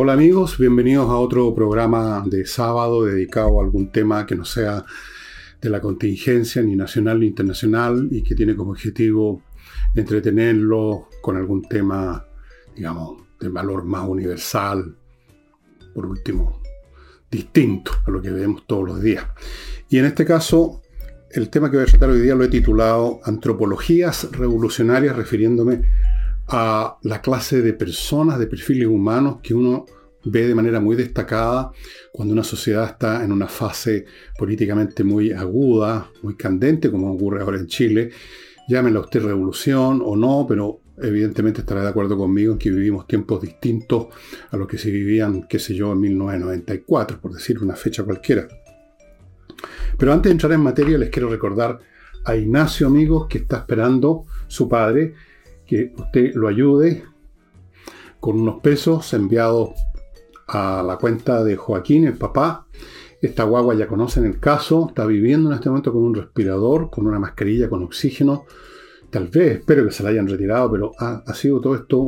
Hola amigos, bienvenidos a otro programa de sábado dedicado a algún tema que no sea de la contingencia ni nacional ni internacional y que tiene como objetivo entretenerlo con algún tema, digamos, de valor más universal, por último, distinto a lo que vemos todos los días. Y en este caso, el tema que voy a tratar hoy día lo he titulado Antropologías revolucionarias, refiriéndome a la clase de personas, de perfiles humanos que uno ve de manera muy destacada cuando una sociedad está en una fase políticamente muy aguda, muy candente, como ocurre ahora en Chile. Llámenla usted revolución o no, pero evidentemente estará de acuerdo conmigo en que vivimos tiempos distintos a los que se vivían, qué sé yo, en 1994, por decir una fecha cualquiera. Pero antes de entrar en materia, les quiero recordar a Ignacio, amigos, que está esperando su padre que usted lo ayude con unos pesos enviados a la cuenta de Joaquín, el papá. Esta guagua ya conocen el caso, está viviendo en este momento con un respirador, con una mascarilla con oxígeno. Tal vez, espero que se la hayan retirado, pero ha, sido todo esto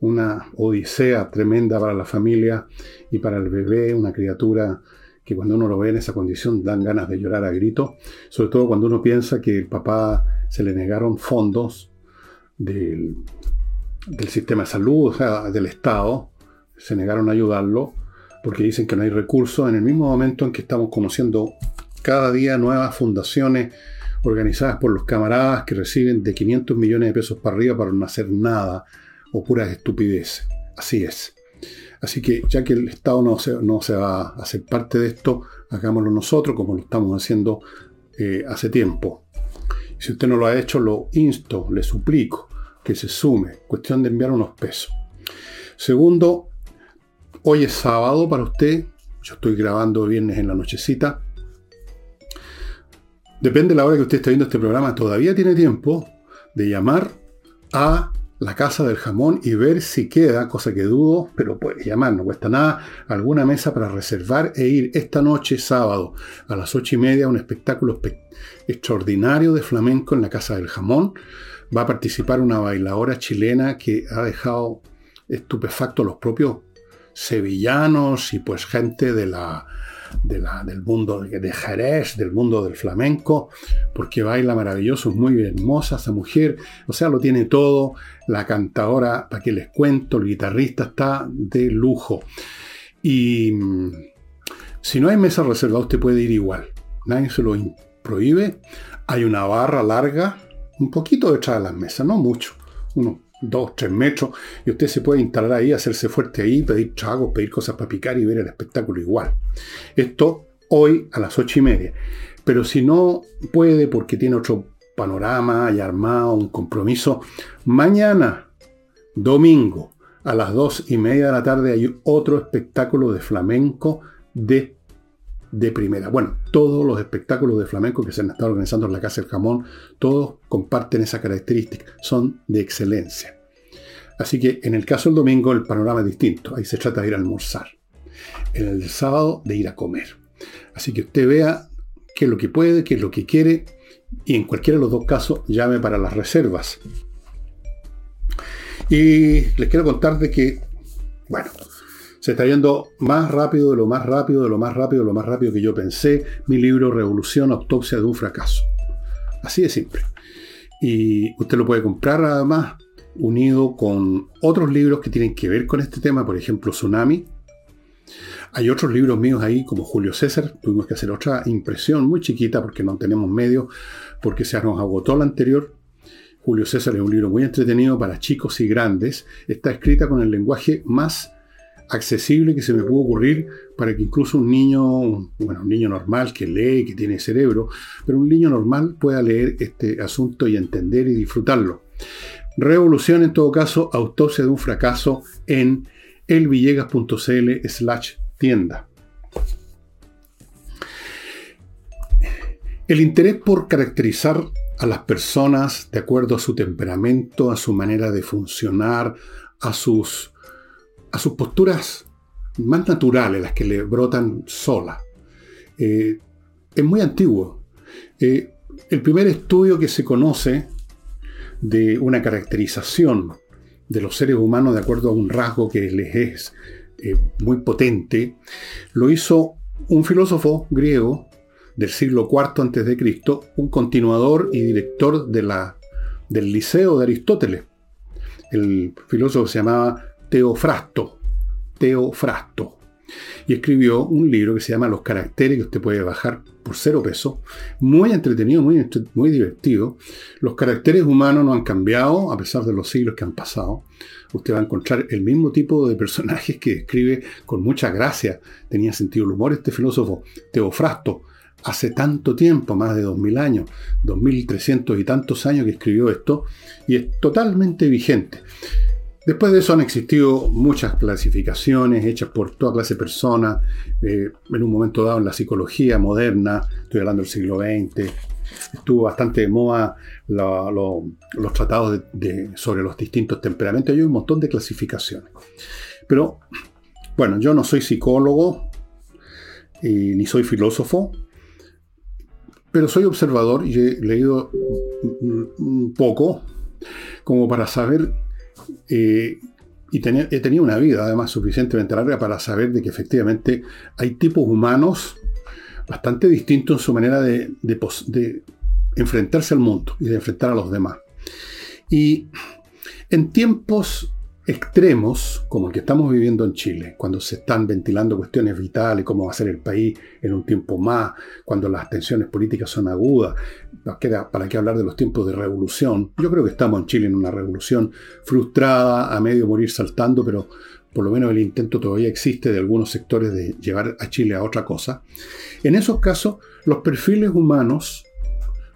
una odisea tremenda para la familia y para el bebé, una criatura que cuando uno lo ve en esa condición dan ganas de llorar a grito, sobre todo cuando uno piensa que el papá se le negaron fondos del, sistema de salud, o sea, del Estado, se negaron a ayudarlo porque dicen que no hay recursos en el mismo momento en que estamos conociendo cada día nuevas fundaciones organizadas por los camaradas que reciben de 500 millones de pesos para arriba para no hacer nada o puras estupideces. Así es. Así que ya que el Estado no se, no se va a hacer parte de esto, hagámoslo nosotros como lo estamos haciendo eh, hace tiempo. Si usted no lo ha hecho, lo insto, le suplico que se sume. Cuestión de enviar unos pesos. Segundo, hoy es sábado para usted. Yo estoy grabando viernes en la nochecita. Depende de la hora que usted esté viendo este programa, todavía tiene tiempo de llamar a la casa del jamón y ver si queda, cosa que dudo, pero puede llamar, no cuesta nada, alguna mesa para reservar e ir esta noche, sábado, a las ocho y media, a un espectáculo extraordinario de flamenco en la casa del jamón va a participar una bailadora chilena que ha dejado estupefacto a los propios sevillanos y pues gente de la, del mundo de Jerez, del mundo del flamenco, porque baila maravilloso, es muy hermosa esa mujer, o sea, lo tiene todo, la cantadora, para que les cuento, el guitarrista está de lujo. Y mm, si no hay mesa reservada, usted puede ir igual, nadie se lo prohíbe, hay una barra larga un poquito detrás de las mesas, no mucho, unos dos, tres metros, y usted se puede instalar ahí, hacerse fuerte ahí, pedir tragos, pedir cosas para picar y ver el espectáculo igual. Esto hoy a las ocho y media. Pero si no puede porque tiene otro panorama y armado, un compromiso, mañana, domingo, a las dos y media de la tarde hay otro espectáculo de flamenco de de primera. Bueno, todos los espectáculos de flamenco que se han estado organizando en la Casa del Jamón, todos comparten esa característica, son de excelencia. Así que en el caso del domingo el panorama es distinto, ahí se trata de ir a almorzar. En el sábado de ir a comer. Así que usted vea qué es lo que puede, qué es lo que quiere y en cualquiera de los dos casos llame para las reservas. Y les quiero contar de que, bueno, se está yendo más rápido de lo más rápido, de lo más rápido, de lo más rápido que yo pensé. Mi libro Revolución, Autopsia de un fracaso. Así de simple. Y usted lo puede comprar además unido con otros libros que tienen que ver con este tema, por ejemplo Tsunami. Hay otros libros míos ahí como Julio César. Tuvimos que hacer otra impresión muy chiquita porque no tenemos medios, porque se nos agotó la anterior. Julio César es un libro muy entretenido para chicos y grandes. Está escrita con el lenguaje más accesible que se me pudo ocurrir para que incluso un niño, bueno, un niño normal que lee, que tiene cerebro, pero un niño normal pueda leer este asunto y entender y disfrutarlo. Revolución, en todo caso, autopsia de un fracaso en elvillegas.cl slash tienda. El interés por caracterizar a las personas de acuerdo a su temperamento, a su manera de funcionar, a sus a sus posturas más naturales, las que le brotan sola. Eh, es muy antiguo. Eh, el primer estudio que se conoce de una caracterización de los seres humanos de acuerdo a un rasgo que les es eh, muy potente, lo hizo un filósofo griego del siglo IV a.C., un continuador y director de la, del Liceo de Aristóteles. El filósofo se llamaba Teofrasto. Teofrasto. Y escribió un libro que se llama Los caracteres, que usted puede bajar por cero peso. Muy entretenido, muy, muy divertido. Los caracteres humanos no han cambiado a pesar de los siglos que han pasado. Usted va a encontrar el mismo tipo de personajes que describe con mucha gracia. Tenía sentido el humor este filósofo, Teofrasto hace tanto tiempo, más de 2000 años, 2300 y tantos años que escribió esto, y es totalmente vigente. Después de eso han existido muchas clasificaciones hechas por toda clase de personas, eh, en un momento dado en la psicología moderna, estoy hablando del siglo XX, estuvo bastante de moda los tratados sobre los distintos temperamentos, hay un montón de clasificaciones. Pero, bueno, yo no soy psicólogo, ni soy filósofo, pero soy observador y he leído un poco como para saber, y he tenido una vida además suficientemente larga para saber de que efectivamente hay tipos humanos bastante distintos en su manera de, de enfrentarse al mundo y de enfrentar a los demás. Y en tiempos extremos como el que estamos viviendo en Chile, cuando se están ventilando cuestiones vitales, cómo va a ser el país en un tiempo más, cuando las tensiones políticas son agudas, ¿para qué hablar de los tiempos de revolución? Yo creo que estamos en Chile en una revolución frustrada, a medio morir saltando, pero por lo menos el intento todavía existe de algunos sectores de llevar a Chile a otra cosa. En esos casos, los perfiles humanos,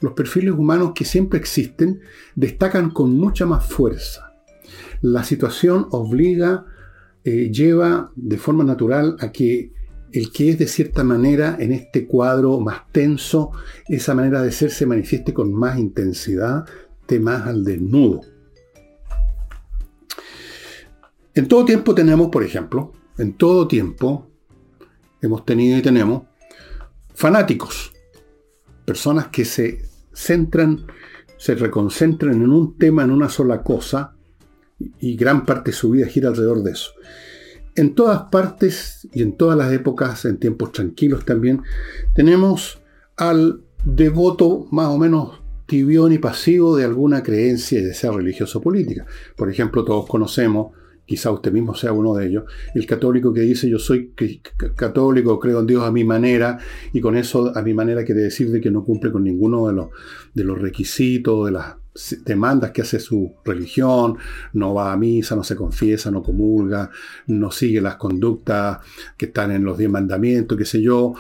los perfiles humanos que siempre existen, destacan con mucha más fuerza la situación obliga, eh, lleva de forma natural a que el que es de cierta manera en este cuadro más tenso, esa manera de ser se manifieste con más intensidad, te más al desnudo. En todo tiempo tenemos, por ejemplo, en todo tiempo hemos tenido y tenemos fanáticos, personas que se centran, se reconcentran en un tema, en una sola cosa, y gran parte de su vida gira alrededor de eso. En todas partes y en todas las épocas, en tiempos tranquilos también, tenemos al devoto más o menos tibión y pasivo de alguna creencia, ya sea religiosa o política. Por ejemplo, todos conocemos, quizá usted mismo sea uno de ellos, el católico que dice yo soy católico, creo en Dios a mi manera, y con eso a mi manera quiere decir de que no cumple con ninguno de los, de los requisitos, de las demandas que hace su religión, no va a misa, no se confiesa, no comulga, no sigue las conductas que están en los diez mandamientos, qué sé yo.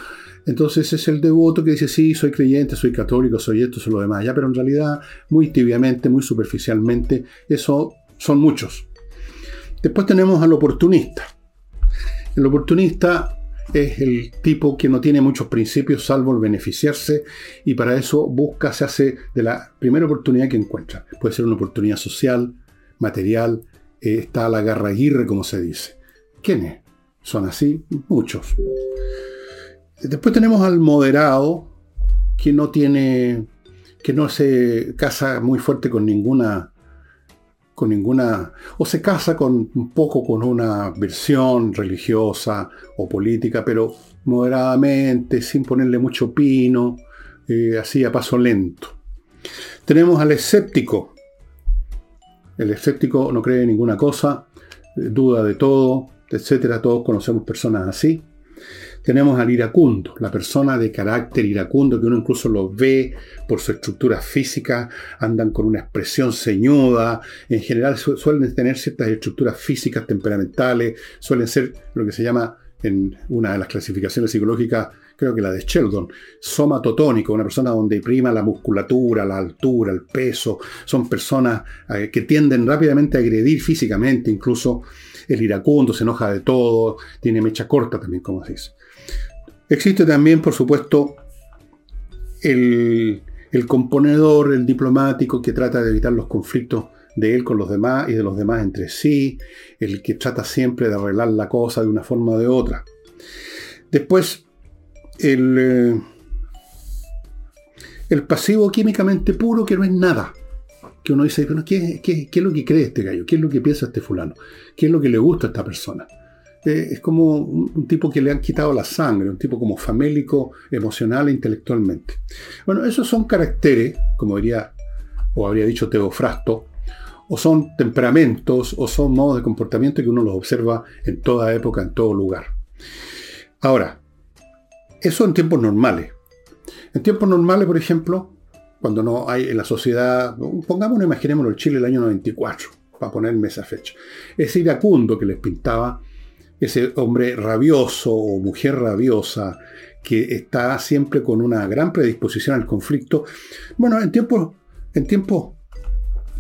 Entonces es el devoto que dice, sí, soy creyente, soy católico, soy esto, soy lo demás, ya, pero en realidad, muy tibiamente, muy superficialmente, eso son muchos. Después tenemos al oportunista. El oportunista es el tipo que no tiene muchos principios salvo el beneficiarse y para eso busca, se hace de la primera oportunidad que encuentra. Puede ser una oportunidad social, material, eh, está la garra aguirre, como se dice. ¿Quiénes? Son así muchos. Después tenemos al moderado, que no tiene, que no se casa muy fuerte con ninguna con ninguna, o se casa con un poco con una versión religiosa o política, pero moderadamente, sin ponerle mucho pino, eh, así a paso lento. Tenemos al escéptico. El escéptico no cree en ninguna cosa, eh, duda de todo, etcétera. Todos conocemos personas así. Tenemos al iracundo, la persona de carácter iracundo, que uno incluso lo ve por su estructura física, andan con una expresión ceñuda, en general suelen tener ciertas estructuras físicas, temperamentales, suelen ser lo que se llama en una de las clasificaciones psicológicas, creo que la de Sheldon, somatotónico, una persona donde prima la musculatura, la altura, el peso, son personas eh, que tienden rápidamente a agredir físicamente, incluso el iracundo se enoja de todo, tiene mecha corta también, como se dice. Existe también, por supuesto, el, componedor, el diplomático que trata de evitar los conflictos de él con los demás y de los demás entre sí, el que trata siempre de arreglar la cosa de una forma o de otra. Después, el, eh, el pasivo químicamente puro que no es nada. Que uno dice, ¿qué, qué, qué es lo que cree este gallo? ¿Qué es lo que piensa este fulano? ¿Qué es lo que le gusta a esta persona? eh, es como un, tipo que le han quitado la sangre, un tipo como famélico, emocional e intelectualmente. Bueno, esos son caracteres, como diría, o habría dicho Teofrasto, o son temperamentos, o son modos de comportamiento que uno los observa en toda época, en todo lugar. Ahora, eso en tiempos normales. En tiempos normales, por ejemplo, cuando no hay en la sociedad, pongámonos, imaginémonos el Chile del año 94, para ponerme esa fecha. Ese iracundo que les pintaba, ese hombre rabioso o mujer rabiosa, que está siempre con una gran predisposición al conflicto. Bueno, en tiempos, en tiempos,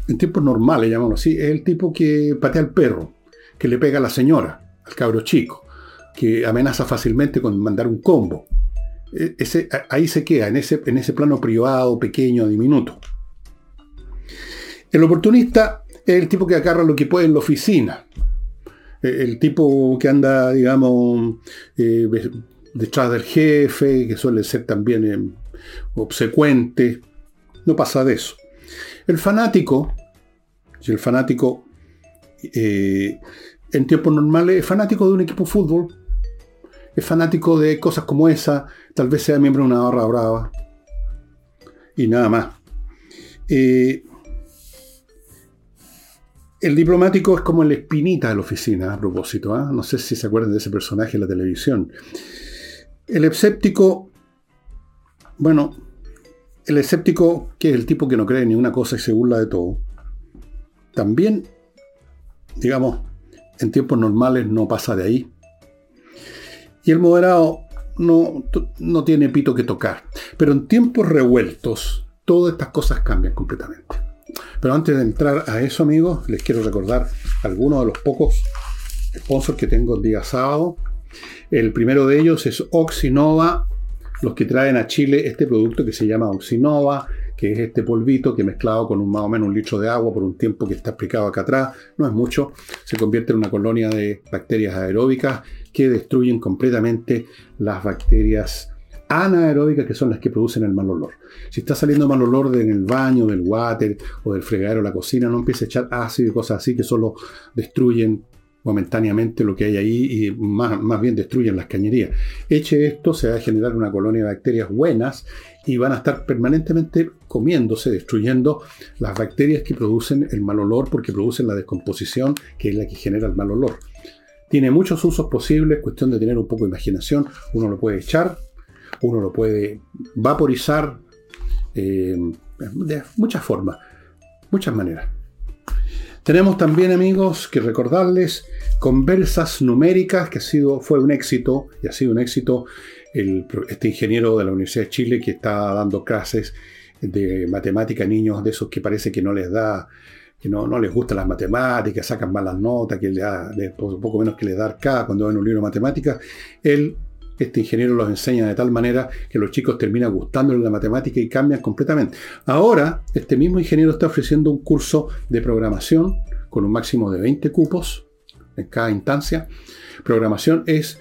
en tiempos normales, llamémoslo así, es el tipo que patea al perro, que le pega a la señora, al cabro chico, que amenaza fácilmente con mandar un combo. E, ese, ahí se queda, en ese, en ese plano privado, pequeño, diminuto. El oportunista es el tipo que agarra lo que puede en la oficina. E, el tipo que anda, digamos, eh, detrás del jefe, que suele ser también eh, obsecuente. No pasa de eso. El fanático, si el fanático eh, en tiempos normales es fanático de un equipo de fútbol, es fanático de cosas como esa, tal vez sea miembro de una barra brava y nada más. Eh, el diplomático es como el espinita de la oficina, a propósito. ¿ah? No sé si se acuerdan de ese personaje en la televisión. El escéptico, bueno, el escéptico, que es el tipo que no cree en ninguna cosa y se burla de todo, también, digamos, en tiempos normales no pasa de ahí. Y el moderado no, no tiene pito que tocar. Pero en tiempos revueltos, todas estas cosas cambian completamente. Pero antes de entrar a eso, amigos, les quiero recordar algunos de los pocos sponsors que tengo el día sábado. El primero de ellos es Oxinova, los que traen a Chile este producto que se llama Oxinova, que es este polvito que mezclado con un, más o menos un litro de agua por un tiempo que está explicado acá atrás, no es mucho, se convierte en una colonia de bacterias aeróbicas que destruyen completamente las bacterias anaeróbicas que son las que producen el mal olor. Si está saliendo mal olor en el baño, del water o del fregadero la cocina, no empiece a echar ácido y cosas así que solo destruyen momentáneamente lo que hay ahí y más, más bien destruyen las cañerías. Eche esto, se va a generar una colonia de bacterias buenas y van a estar permanentemente comiéndose, destruyendo las bacterias que producen el mal olor porque producen la descomposición que es la que genera el mal olor. Tiene muchos usos posibles, cuestión de tener un poco de imaginación. Uno lo puede echar, uno lo puede vaporizar, eh, de muchas formas, muchas maneras. Tenemos también, amigos, que recordarles conversas numéricas, que ha sido, fue un éxito, y ha sido un éxito este ingeniero de la Universidad de Chile que está dando clases de matemática a niños de esos que parece que no les da, no, no les gustan las matemáticas, sacan malas notas, que le da poco menos que les da acá cuando ven un libro de matemáticas. Él este ingeniero los enseña de tal manera que los chicos terminan gustándoles la matemática y cambian completamente. Ahora, este mismo ingeniero está ofreciendo un curso de programación con un máximo de 20 cupos en cada instancia. Programación es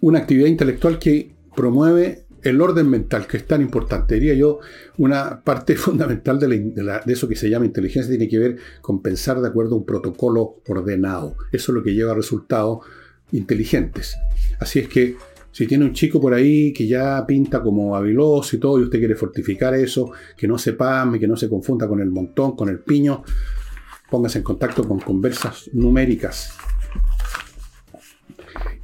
una actividad intelectual que promueve el orden mental, que es tan importante. Diría yo, una parte fundamental de, eso que se llama inteligencia tiene que ver con pensar de acuerdo a un protocolo ordenado. Eso es lo que lleva a resultados inteligentes. Así es que si tiene un chico por ahí que ya pinta como habiloso y todo, y usted quiere fortificar eso, que no se pame, que no se confunda con el montón, con el piño, póngase en contacto con conversas numéricas.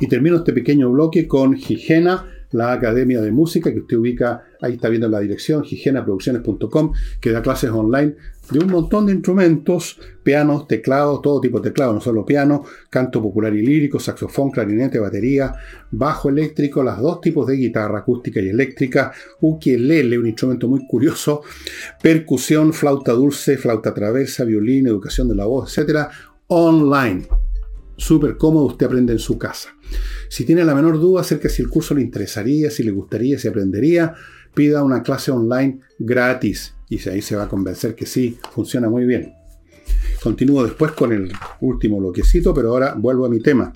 Y termino este pequeño bloque con Higiena, la Academia de Música, que usted ubica, ahí está viendo la dirección, higienaproducciones.com, que da clases online de un montón de instrumentos, pianos, teclados, todo tipo de teclados, no solo piano, canto popular y lírico, saxofón, clarinete, batería, bajo eléctrico, las dos tipos de guitarra acústica y eléctrica, ukelele, un instrumento muy curioso, percusión, flauta dulce, flauta traversa, violín, educación de la voz, etc. online. Súper cómodo, usted aprende en su casa. Si tiene la menor duda acerca de si el curso le interesaría, si le gustaría, si aprendería, pida una clase online gratis y ahí se va a convencer que sí, funciona muy bien. Continúo después con el último bloquecito, pero ahora vuelvo a mi tema.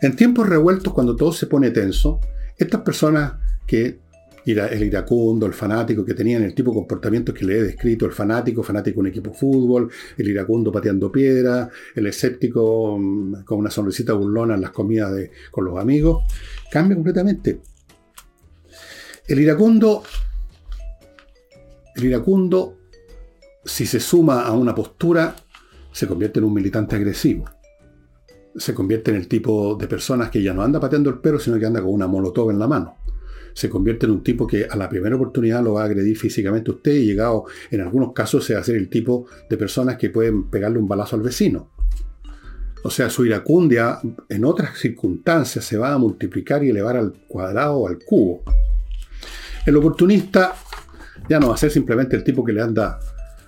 En tiempos revueltos, cuando todo se pone tenso, estas personas que el iracundo, el fanático, que tenían el tipo de comportamientos que le he descrito, el fanático, fanático de un equipo de fútbol, el iracundo pateando piedra, el escéptico mm, con una sonrisita burlona en las comidas con los amigos, cambia completamente. El iracundo, el iracundo, si se suma a una postura, se convierte en un militante agresivo. Se convierte en el tipo de personas que ya no anda pateando el perro, sino que anda con una molotov en la mano se convierte en un tipo que a la primera oportunidad lo va a agredir físicamente a usted y llegado en algunos casos se va a ser el tipo de personas que pueden pegarle un balazo al vecino. O sea, su iracundia en otras circunstancias se va a multiplicar y elevar al cuadrado o al cubo. El oportunista ya no va a ser simplemente el tipo que le anda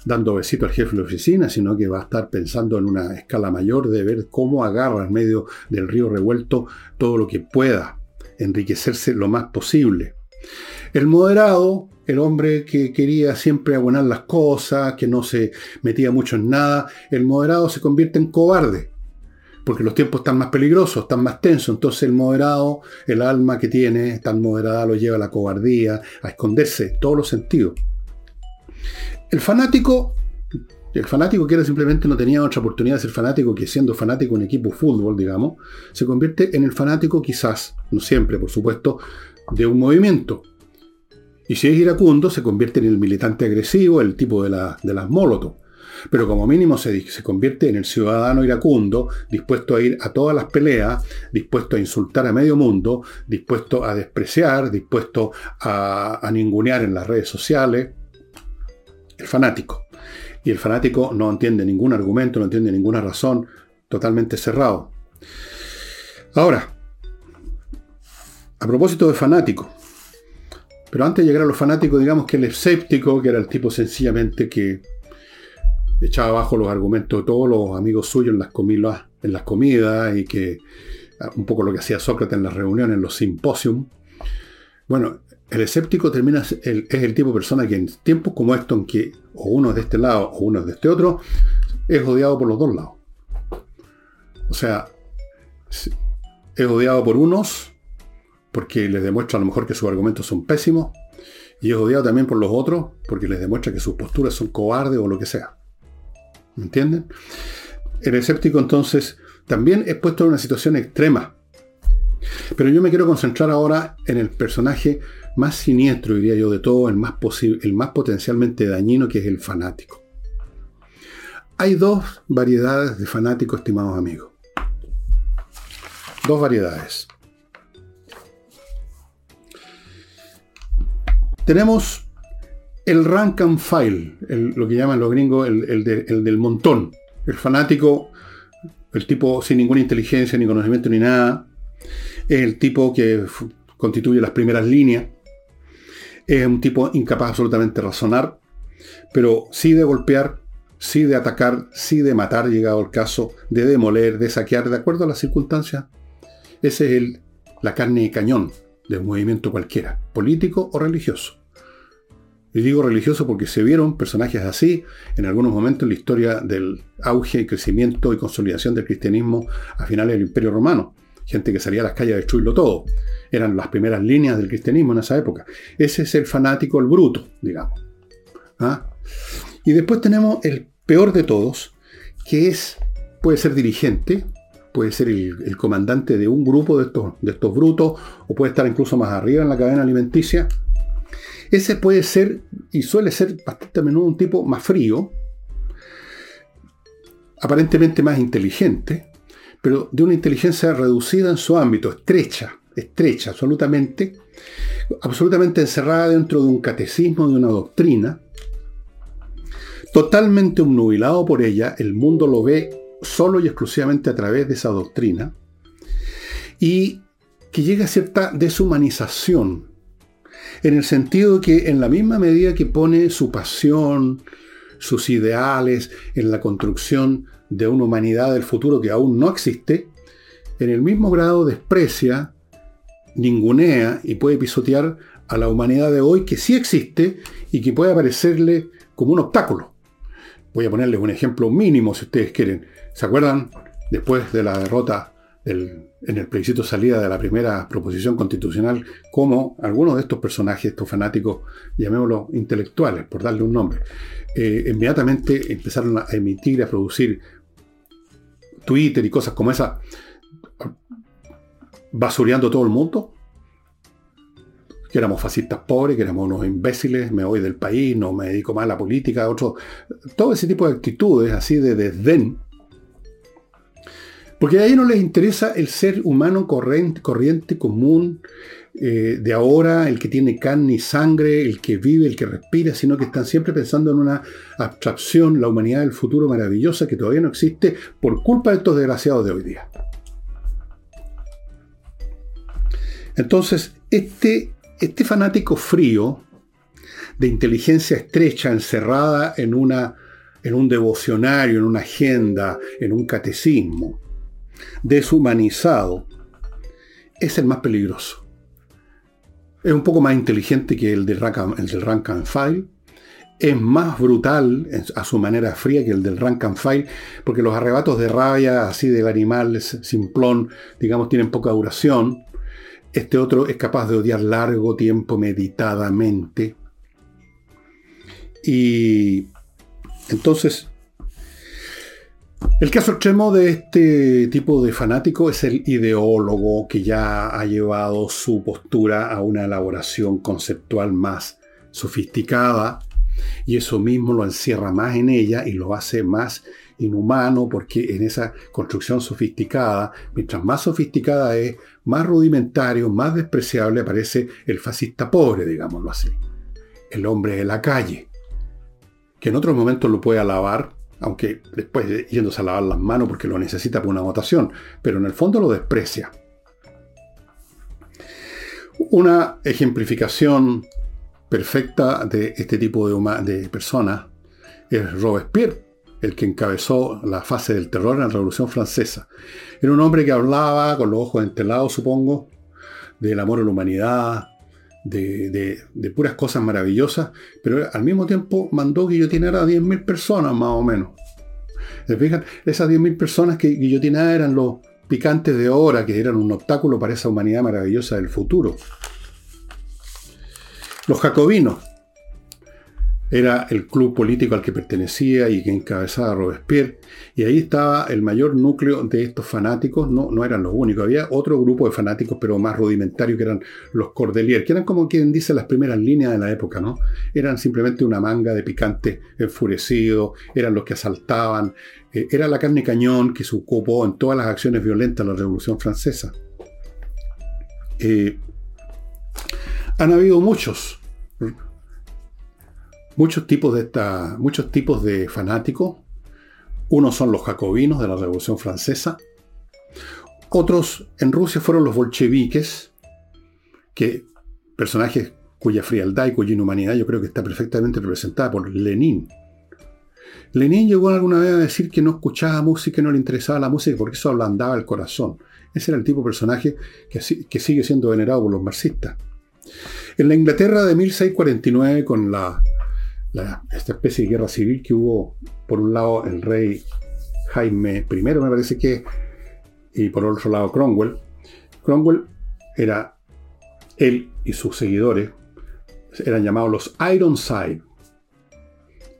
dando besito al jefe de la oficina, sino que va a estar pensando en una escala mayor de ver cómo agarra en medio del río revuelto todo lo que pueda enriquecerse lo más posible. El moderado, el hombre que quería siempre abonar las cosas, que no se metía mucho en nada, el moderado se convierte en cobarde, porque los tiempos están más peligrosos, están más tensos, entonces el moderado, el alma que tiene tan moderada lo lleva a la cobardía, a esconderse, todos los sentidos. El fanático el fanático que era simplemente no tenía otra oportunidad de ser fanático que siendo fanático de un equipo fútbol, digamos, se convierte en el fanático quizás, no siempre, por supuesto, de un movimiento. Y si es iracundo, se convierte en el militante agresivo, el tipo de, de las molotov. Pero como mínimo se, se, convierte en el ciudadano iracundo, dispuesto a ir a todas las peleas, dispuesto a insultar a medio mundo, dispuesto a despreciar, dispuesto a, a ningunear en las redes sociales. El fanático y el fanático no entiende ningún argumento, no entiende ninguna razón, totalmente cerrado. Ahora, a propósito de fanático, pero antes de llegar a los fanáticos, digamos que el escéptico, que era el tipo sencillamente que echaba abajo los argumentos de todos los amigos suyos en las comidas, en las comidas y que ah, un poco lo que hacía Sócrates en las reuniones, en los simposium. Bueno, el escéptico termina, es el tipo de persona que en tiempos como estos, en que o uno es de este lado o uno es de este otro, es odiado por los dos lados. O sea, es odiado por unos porque les demuestra a lo mejor que sus argumentos son pésimos, y es odiado también por los otros porque les demuestra que sus posturas son cobardes o lo que sea. ¿Me entienden? El escéptico entonces también es puesto en una situación extrema. Pero yo me quiero concentrar ahora en el personaje más siniestro, diría yo, de todo, el más, el más potencialmente dañino, que es el fanático. Hay dos variedades de fanáticos, estimados amigos. Dos variedades. Tenemos el rank and file, lo que llaman los gringos el del montón. El fanático, el tipo sin ninguna inteligencia, ni conocimiento, ni nada. Es el tipo que constituye las primeras líneas. Es un tipo incapaz absolutamente de razonar, pero sí de golpear, sí de atacar, sí de matar, llegado el caso, de demoler, de saquear, de acuerdo a las circunstancias. Ese es el, la carne y cañón de un movimiento cualquiera, político o religioso. Y digo religioso porque se vieron personajes así en algunos momentos en la historia del auge, crecimiento y consolidación del cristianismo a finales del Imperio Romano gente que salía a las calles a destruirlo todo. Eran las primeras líneas del cristianismo en esa época. Ese es el fanático, el bruto, digamos. ¿Ah? Y después tenemos el peor de todos, que es, puede ser dirigente, puede ser el, comandante de un grupo de estos, de estos brutos, o puede estar incluso más arriba en la cadena alimenticia. Ese puede ser, y suele ser bastante a menudo, un tipo más frío, aparentemente más inteligente, pero de una inteligencia reducida en su ámbito, estrecha, estrecha, absolutamente, absolutamente encerrada dentro de un catecismo, de una doctrina, totalmente obnubilado por ella, el mundo lo ve solo y exclusivamente a través de esa doctrina, y que llega a cierta deshumanización, en el sentido que en la misma medida que pone su pasión, sus ideales en la construcción de una humanidad del futuro que aún no existe, en el mismo grado desprecia, ningunea y puede pisotear a la humanidad de hoy que sí existe y que puede aparecerle como un obstáculo. Voy a ponerles un ejemplo mínimo si ustedes quieren. ¿Se acuerdan? Después de la derrota en el plebiscito salida de la primera proposición constitucional, como algunos de estos personajes, estos fanáticos, llamémoslos intelectuales, por darle un nombre, eh, inmediatamente empezaron a emitir, a producir Twitter y cosas como esa, basureando todo el mundo, que éramos fascistas pobres, que éramos unos imbéciles, me voy del país, no me dedico más a la política, otro, todo ese tipo de actitudes así de desdén. Porque a ellos no les interesa el ser humano corriente, corriente común, eh, de ahora, el que tiene carne y sangre, el que vive, el que respira, sino que están siempre pensando en una abstracción, la humanidad del futuro maravillosa que todavía no existe por culpa de estos desgraciados de hoy día. Entonces, este, este fanático frío, de inteligencia estrecha, encerrada en, una, en un devocionario, en una agenda, en un catecismo, deshumanizado, es el más peligroso. Es un poco más inteligente que el, del rank, and file. Es más brutal a su manera fría que el del rank and file, porque los arrebatos de rabia, así del animal simplón, digamos, tienen poca duración. Este otro es capaz de odiar largo tiempo meditadamente. Y entonces el caso extremo de este tipo de fanático es el ideólogo que ya ha llevado su postura a una elaboración conceptual más sofisticada y eso mismo lo encierra más en ella y lo hace más inhumano porque en esa construcción sofisticada, mientras más sofisticada es, más rudimentario, más despreciable aparece el fascista pobre, digámoslo así. El hombre de la calle, que en otros momentos lo puede alabar aunque después yéndose a lavar las manos porque lo necesita por una votación, pero en el fondo lo desprecia. Una ejemplificación perfecta de este tipo de, de personas es Robespierre, el que encabezó la fase del terror en la Revolución Francesa. Era un hombre que hablaba con los ojos entelados, supongo, del amor a la humanidad, de, puras cosas maravillosas, pero al mismo tiempo mandó guillotinar a 10.000 personas más o menos. ¿Se fijan? Esas 10.000 personas que guillotinadas eran los picantes de hora, que eran un obstáculo para esa humanidad maravillosa del futuro. Los jacobinos, era el club político al que pertenecía y que encabezaba Robespierre, y ahí estaba el mayor núcleo de estos fanáticos, no, no eran los únicos, había otro grupo de fanáticos, pero más rudimentario, que eran los Cordeliers, que eran como quien dice las primeras líneas de la época, ¿no? Eran simplemente una manga de picantes enfurecidos, eran los que asaltaban, eh, era la carne cañón que se ocupó en todas las acciones violentas de la Revolución Francesa. Eh, han habido muchos muchos tipos de, esta, muchos tipos de fanáticos. Unos son los jacobinos de la Revolución Francesa. Otros en Rusia fueron los bolcheviques, que personajes cuya frialdad y cuya inhumanidad yo creo que está perfectamente representada por Lenin. Lenin llegó alguna vez a decir que no escuchaba música y no le interesaba la música porque eso ablandaba el corazón. Ese era el tipo de personaje que, que sigue siendo venerado por los marxistas. En la Inglaterra de 1649, con la esta especie de guerra civil que hubo, por un lado, el rey Jaime I, me parece que, y por otro lado, Cromwell. Cromwell era, él y sus seguidores, eran llamados los Ironside,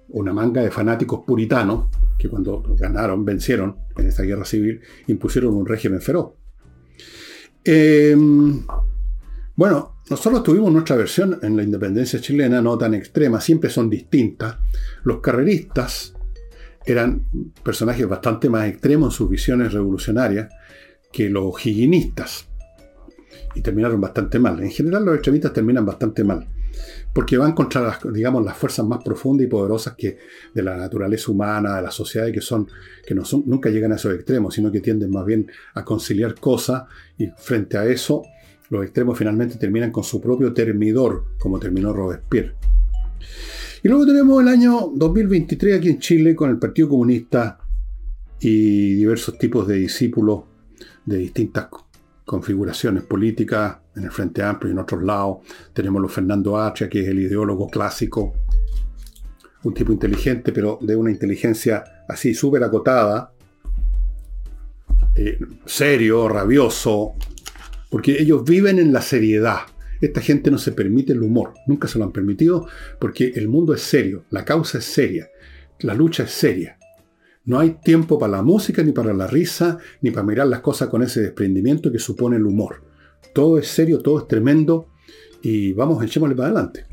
una manga de fanáticos puritanos que cuando ganaron, vencieron en esta guerra civil, impusieron un régimen feroz. Em, bueno, nosotros tuvimos nuestra versión en la independencia chilena, no tan extrema, siempre son distintas. Los carreristas eran personajes bastante más extremos en sus visiones revolucionarias que los higuinistas. Y terminaron bastante mal. En general los extremistas terminan bastante mal. Porque van contra las, digamos, las fuerzas más profundas y poderosas que de la naturaleza humana, de la sociedad, que son, que nunca llegan a esos extremos, sino que tienden más bien a conciliar cosas y frente a eso los extremos finalmente terminan con su propio termidor, como terminó Robespierre. Y luego tenemos el año 2023 aquí en Chile con el Partido Comunista y diversos tipos de discípulos de distintas configuraciones políticas en el Frente Amplio y en otros lados. Tenemos los Fernando Atria, que es el ideólogo clásico, un tipo inteligente, pero de una inteligencia así súper acotada, eh, serio, rabioso, porque ellos viven en la seriedad. Esta gente no se permite el humor, nunca se lo han permitido porque el mundo es serio, la causa es seria, la lucha es seria. No hay tiempo para la música, ni para la risa, ni para mirar las cosas con ese desprendimiento que supone el humor. Todo es serio, todo es tremendo y vamos, echémosle para adelante.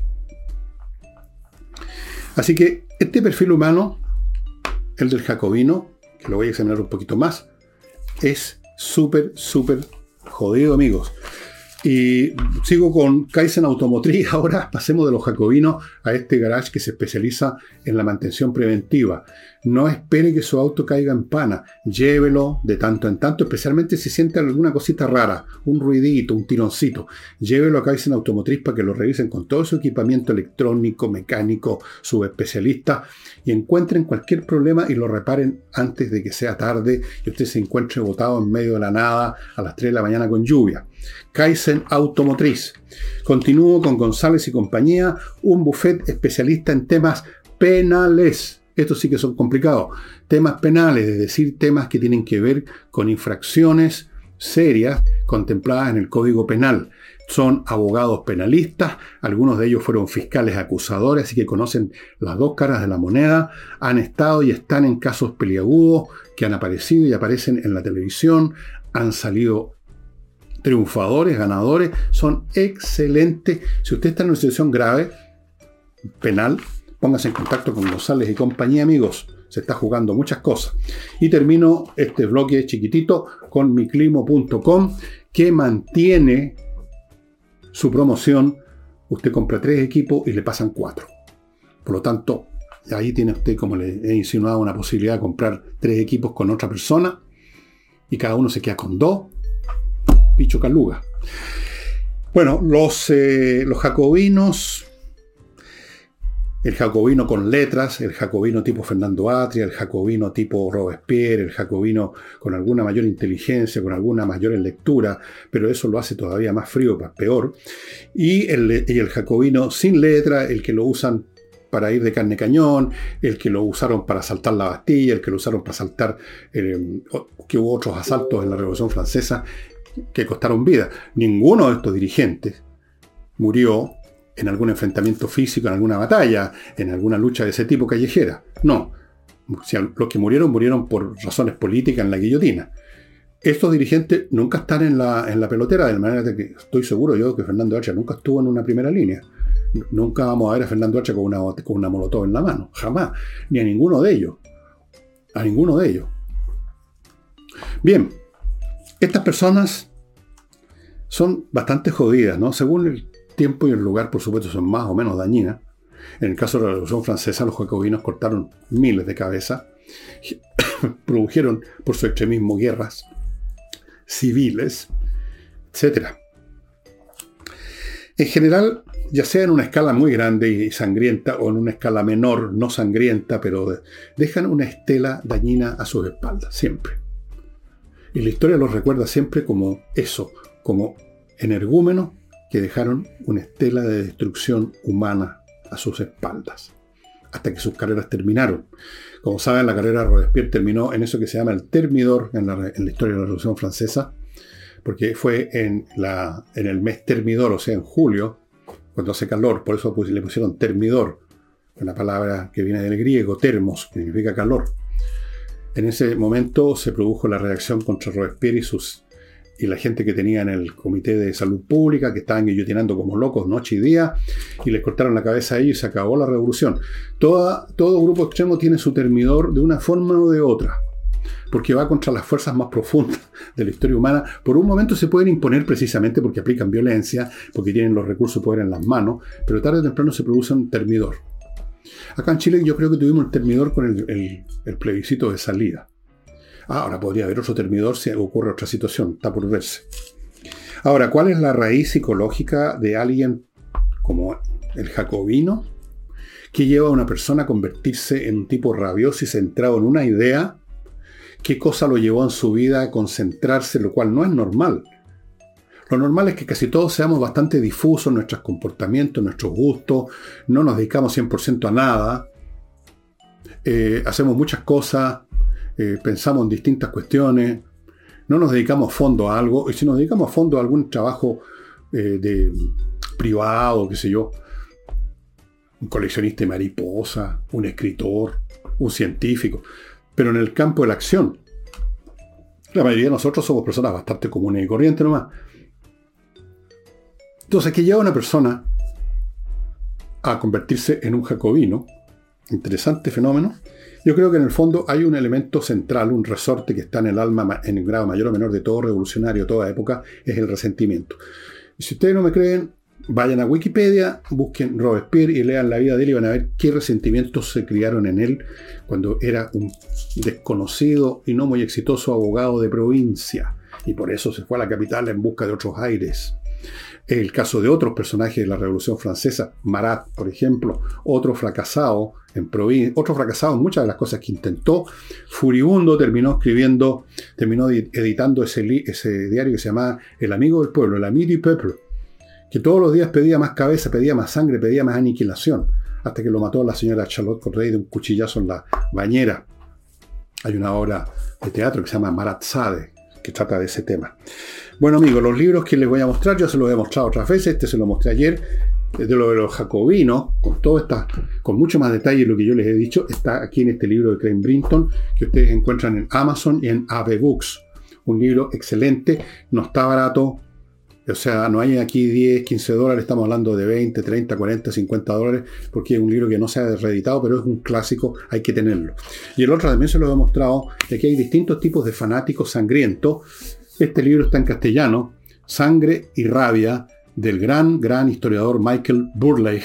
Así que este perfil humano, el del jacobino, que lo voy a examinar un poquito más, es súper, súper jodido, amigos. Y sigo con Kaizen Automotriz. Ahora pasemos de los jacobinos a este garage que se especializa en la mantención preventiva. No espere que su auto caiga en pana. Llévelo de tanto en tanto, especialmente si siente alguna cosita rara, un ruidito, un tironcito. Llévelo a Kaizen Automotriz para que lo revisen con todo su equipamiento electrónico, mecánico, subespecialista y encuentren cualquier problema y lo reparen antes de que sea tarde y usted se encuentre botado en medio de la nada a las 3 de la mañana con lluvia. Kaizen Automotriz. Continúo con González y compañía, un buffet especialista en temas penales estos sí que son complicados. Temas penales, es decir, temas que tienen que ver con infracciones serias contempladas en el Código Penal. Son abogados penalistas, algunos de ellos fueron fiscales acusadores, así que conocen las dos caras de la moneda, han estado y están en casos peliagudos que han aparecido y aparecen en la televisión, han salido triunfadores, ganadores, son excelentes. Si usted está en una situación grave, penal, Póngase en contacto con González y compañía, amigos. Se está jugando muchas cosas. Y termino este bloque chiquitito con miclimo.com que mantiene su promoción. Usted compra tres equipos y le pasan cuatro. Por lo tanto, ahí tiene usted, como le he insinuado, una posibilidad de comprar tres equipos con otra persona y cada uno se queda con dos. Picho caluga. Bueno, los, eh, los jacobinos el jacobino con letras, el jacobino tipo Fernando Atria, el jacobino tipo Robespierre, el jacobino con alguna mayor inteligencia, con alguna mayor lectura, pero eso lo hace todavía más frío, más peor. Y el, jacobino sin letra, el que lo usan para ir de carne cañón, el que lo usaron para asaltar la Bastilla, el que lo usaron para asaltar, eh, que hubo otros asaltos en la Revolución Francesa que costaron vida. Ninguno de estos dirigentes murió en algún enfrentamiento físico, en alguna batalla, en alguna lucha de ese tipo callejera. No. los que murieron murieron por razones políticas en la guillotina. Estos dirigentes nunca están en la, en la pelotera, de manera que estoy seguro yo que Fernando Archa nunca estuvo en una primera línea. Nunca vamos a ver a Fernando Archa con una, con una molotov en la mano, jamás. Ni a ninguno de ellos. A ninguno de ellos. Bien, estas personas son bastante jodidas, ¿no? Según el tiempo y el lugar, por supuesto, son más o menos dañinas. En el caso de la Revolución Francesa, los jacobinos cortaron miles de cabezas, produjeron por su extremismo guerras civiles, etc. En general, ya sea en una escala muy grande y sangrienta o en una escala menor, no sangrienta, pero dejan una estela dañina a sus espaldas, siempre. Y la historia los recuerda siempre como eso, como energúmenos que dejaron una estela de destrucción humana a sus espaldas, hasta que sus carreras terminaron. Como saben, la carrera de Robespierre terminó en eso que se llama el termidor en la, historia de la Revolución Francesa, porque fue en, la, en el mes termidor, o sea, en julio, cuando hace calor, por eso le pusieron termidor, una palabra que viene del griego, termos, que significa calor. En ese momento se produjo la reacción contra Robespierre y sus y la gente que tenía en el Comité de Salud Pública, que estaban guillotinando como locos noche y día, y les cortaron la cabeza a ellos y se acabó la revolución. todo grupo extremo tiene su termidor de una forma o de otra, porque va contra las fuerzas más profundas de la historia humana. Por un momento se pueden imponer precisamente porque aplican violencia, porque tienen los recursos de poder en las manos, pero tarde o temprano se produce un termidor. Acá en Chile yo creo que tuvimos el termidor con el plebiscito de salida. Ah, ahora podría haber otro termidor si ocurre otra situación, está por verse. Ahora, ¿cuál es la raíz psicológica de alguien como el jacobino que lleva a una persona a convertirse en un tipo rabioso y centrado en una idea? ¿Qué cosa lo llevó en su vida a concentrarse, lo cual no es normal? Lo normal es que casi todos seamos bastante difusos en nuestros comportamientos, en nuestros gustos, no nos dedicamos 100% a nada, eh, hacemos muchas cosas, eh, pensamos en distintas cuestiones, no nos dedicamos fondo a algo, y si nos dedicamos a fondo a algún trabajo eh, de privado, qué sé yo, un coleccionista de mariposa, un escritor, un científico, pero en el campo de la acción. La mayoría de nosotros somos personas bastante comunes y corrientes nomás. Entonces, que lleva una persona a convertirse en un jacobino, interesante fenómeno, yo creo que en el fondo hay un elemento central, un resorte que está en el alma en un grado mayor o menor de todo revolucionario, toda época, es el resentimiento. Y si ustedes no me creen, vayan a Wikipedia, busquen Robespierre y lean la vida de él y van a ver qué resentimientos se criaron en él cuando era un desconocido y no muy exitoso abogado de provincia. Y por eso se fue a la capital en busca de otros aires. El caso de otros personajes de la Revolución Francesa, Marat, por ejemplo, otro fracasado en provincia, otro fracasado en muchas de las cosas que intentó, furibundo terminó escribiendo, terminó editando ese, diario que se llamaba El Amigo del Pueblo, el Ami du Peuple, que todos los días pedía más cabeza, pedía más sangre, pedía más aniquilación, hasta que lo mató la señora Charlotte Corday de un cuchillazo en la bañera. Hay una obra de teatro que se llama Marat Sade, que trata de ese tema. Bueno amigos, los libros que les voy a mostrar, yo se los he mostrado otras veces, este se lo mostré ayer, de lo de los jacobinos, con todo esta, con mucho más detalle de lo que yo les he dicho, está aquí en este libro de Crane Brinton, que ustedes encuentran en Amazon y en AB Books. Un libro excelente, no está barato, o sea, no hay aquí 10, 15 dólares, estamos hablando de 20, 30, 40, 50 dólares, porque es un libro que no se ha reeditado, pero es un clásico, hay que tenerlo. Y el otro también se lo he mostrado, de que hay distintos tipos de fanáticos sangrientos. Este libro está en castellano, Sangre y Rabia, del gran, gran historiador Michael Burleigh.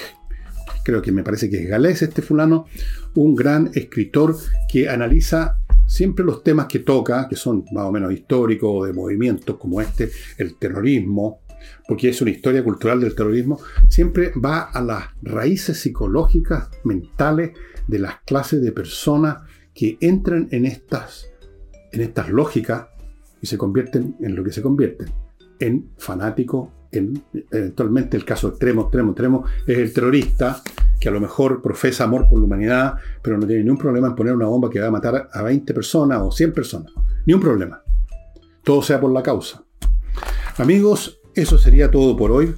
Creo que me parece que es galés este fulano, un gran escritor que analiza siempre los temas que toca, que son más o menos históricos, de movimientos como este, el terrorismo, porque es una historia cultural del terrorismo, siempre va a las raíces psicológicas, mentales de las clases de personas que entran en estas, en estas lógicas y se convierten en lo que se convierten, en fanáticos, en, eventualmente el caso extremo, extremo, extremo, es el terrorista que a lo mejor profesa amor por la humanidad, pero no tiene ningún problema en poner una bomba que va a matar a 20 personas o 100 personas. Ni un problema. Todo sea por la causa. Amigos, eso sería todo por hoy.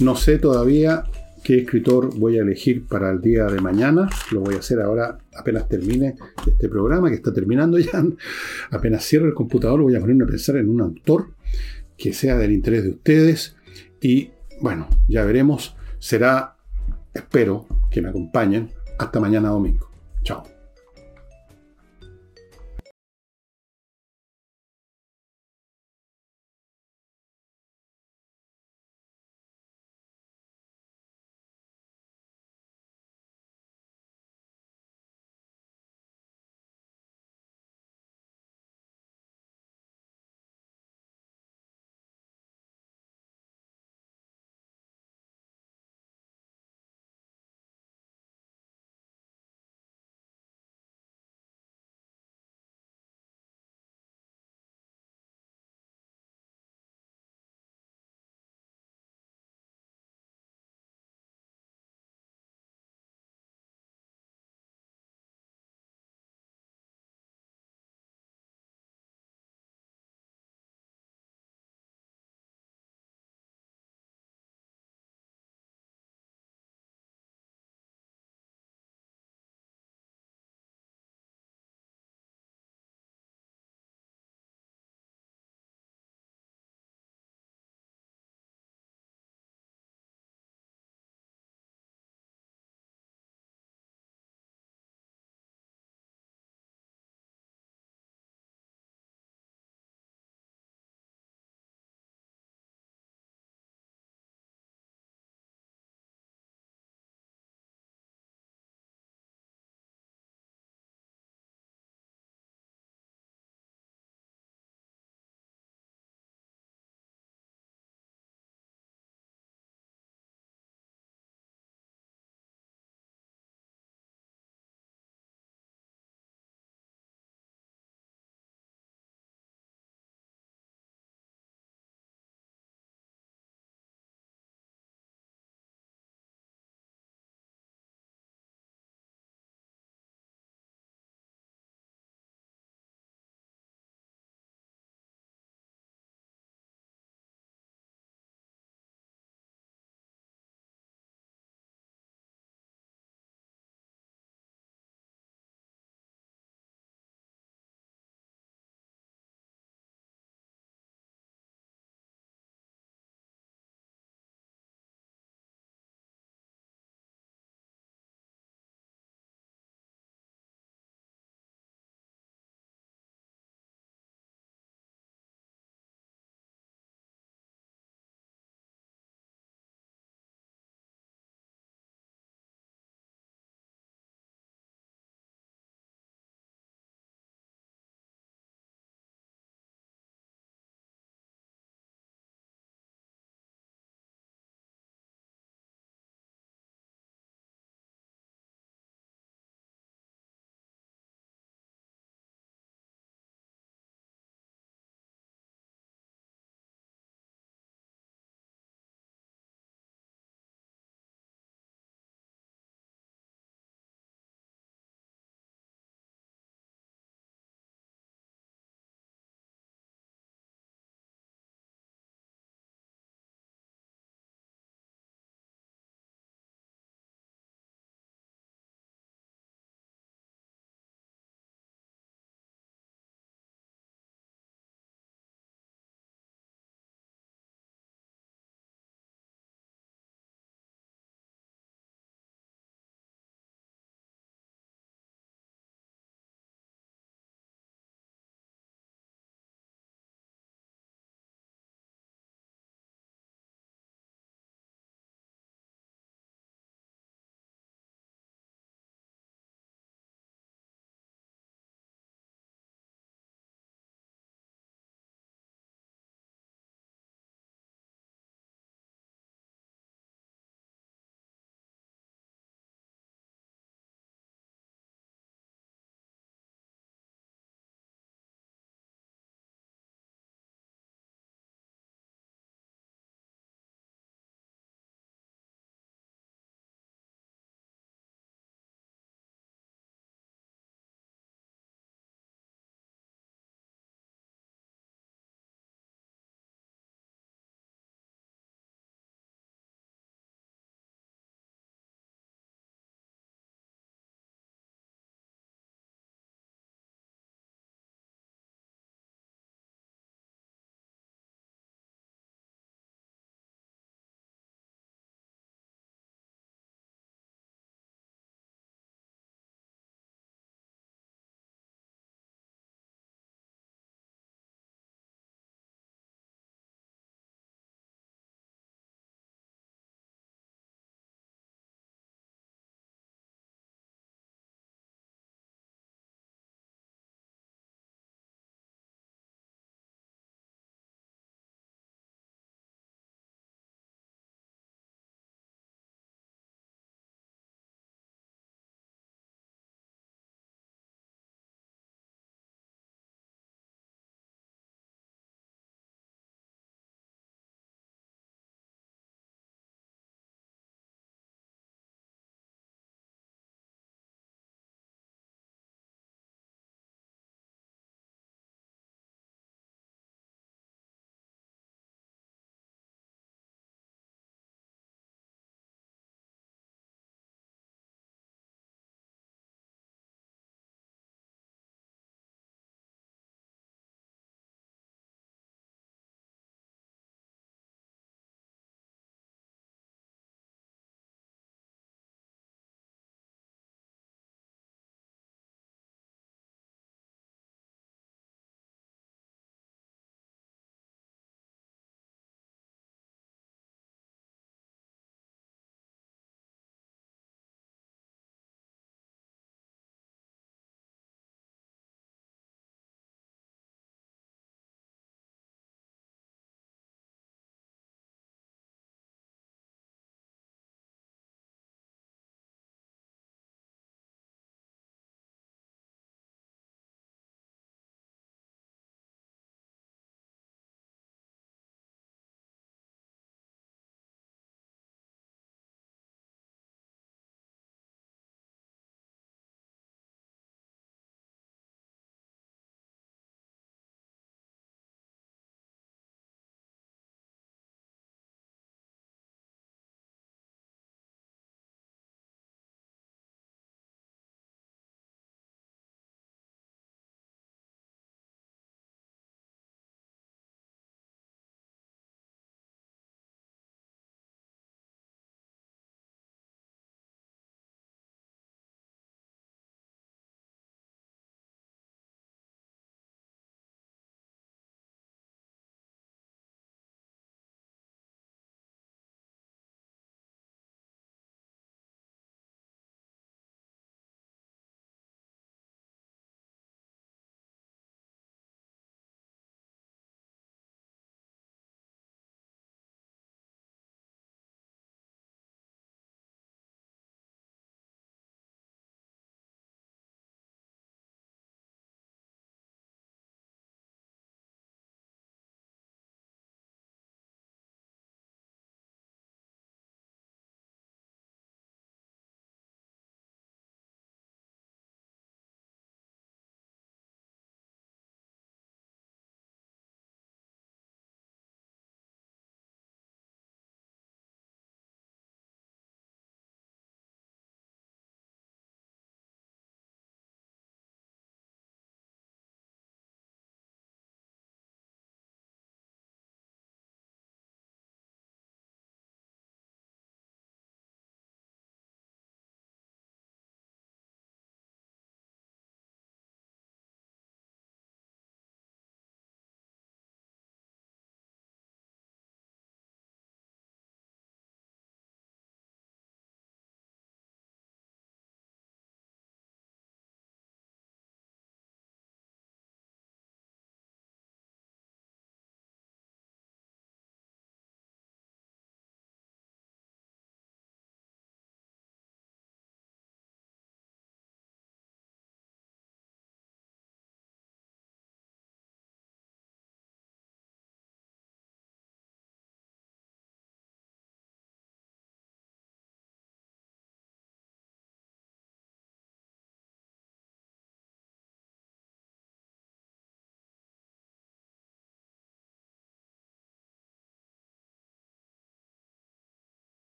No sé todavía qué escritor voy a elegir para el día de mañana. Lo voy a hacer ahora apenas termine este programa, que está terminando ya. Apenas cierre el computador, voy a ponerme a pensar en un autor que sea del interés de ustedes. Y bueno, ya veremos. Será Espero que me acompañen hasta mañana domingo. Chao.